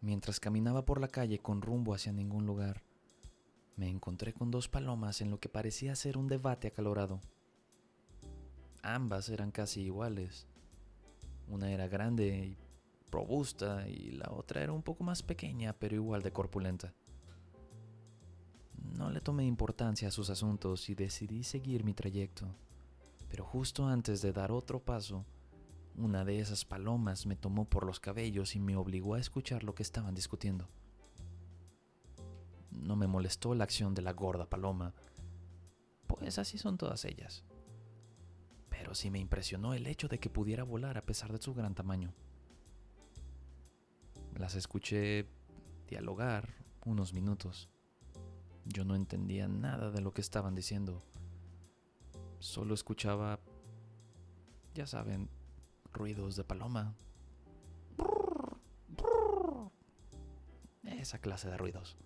Mientras caminaba por la calle con rumbo hacia ningún lugar, me encontré con dos palomas en lo que parecía ser un debate acalorado. Ambas eran casi iguales. Una era grande y robusta y la otra era un poco más pequeña pero igual de corpulenta. No le tomé importancia a sus asuntos y decidí seguir mi trayecto. Pero justo antes de dar otro paso, una de esas palomas me tomó por los cabellos y me obligó a escuchar lo que estaban discutiendo. No me molestó la acción de la gorda paloma, pues así son todas ellas. Pero sí me impresionó el hecho de que pudiera volar a pesar de su gran tamaño. Las escuché dialogar unos minutos. Yo no entendía nada de lo que estaban diciendo. Solo escuchaba, ya saben, ruidos de paloma. Esa clase de ruidos.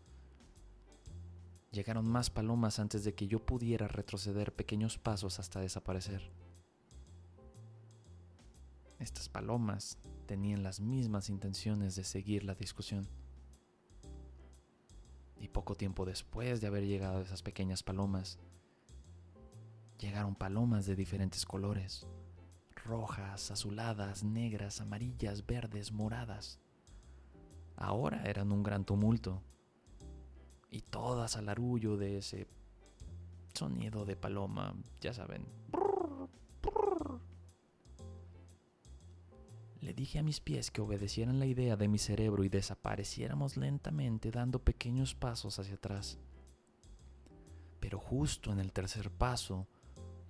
Llegaron más palomas antes de que yo pudiera retroceder pequeños pasos hasta desaparecer. Estas palomas tenían las mismas intenciones de seguir la discusión. Y poco tiempo después de haber llegado esas pequeñas palomas, llegaron palomas de diferentes colores, rojas, azuladas, negras, amarillas, verdes, moradas. Ahora eran un gran tumulto, y todas al arullo de ese sonido de paloma, ya saben. Le dije a mis pies que obedecieran la idea de mi cerebro y desapareciéramos lentamente dando pequeños pasos hacia atrás. Pero justo en el tercer paso,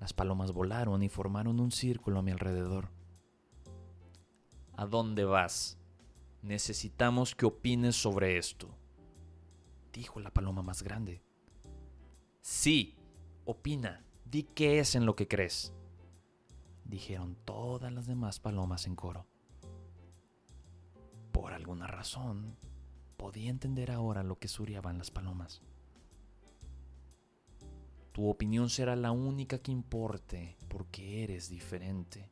las palomas volaron y formaron un círculo a mi alrededor. ¿A dónde vas? Necesitamos que opines sobre esto, dijo la paloma más grande. Sí, opina, di qué es en lo que crees, dijeron todas las demás palomas en coro. Por alguna razón, podía entender ahora lo que suriaban las palomas. Tu opinión será la única que importe porque eres diferente.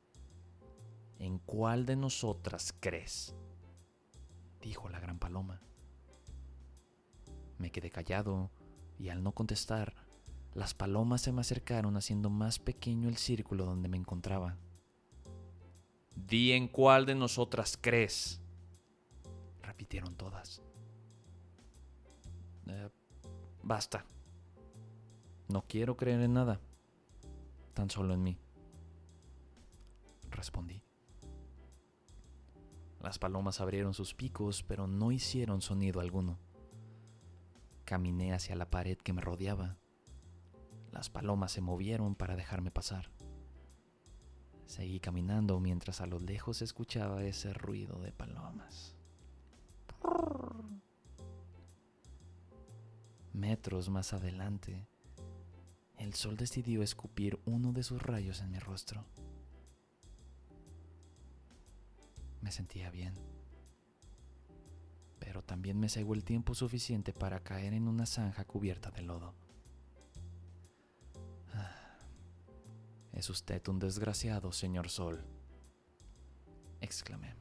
¿En cuál de nosotras crees? dijo la gran paloma. Me quedé callado y al no contestar, las palomas se me acercaron haciendo más pequeño el círculo donde me encontraba. Di en cuál de nosotras crees, repitieron todas. Eh, basta. No quiero creer en nada, tan solo en mí. Respondí. Las palomas abrieron sus picos, pero no hicieron sonido alguno. Caminé hacia la pared que me rodeaba. Las palomas se movieron para dejarme pasar. Seguí caminando mientras a lo lejos escuchaba ese ruido de palomas. Metros más adelante, el sol decidió escupir uno de sus rayos en mi rostro. Me sentía bien, pero también me cegó el tiempo suficiente para caer en una zanja cubierta de lodo. Ah, es usted un desgraciado, señor Sol, exclamé.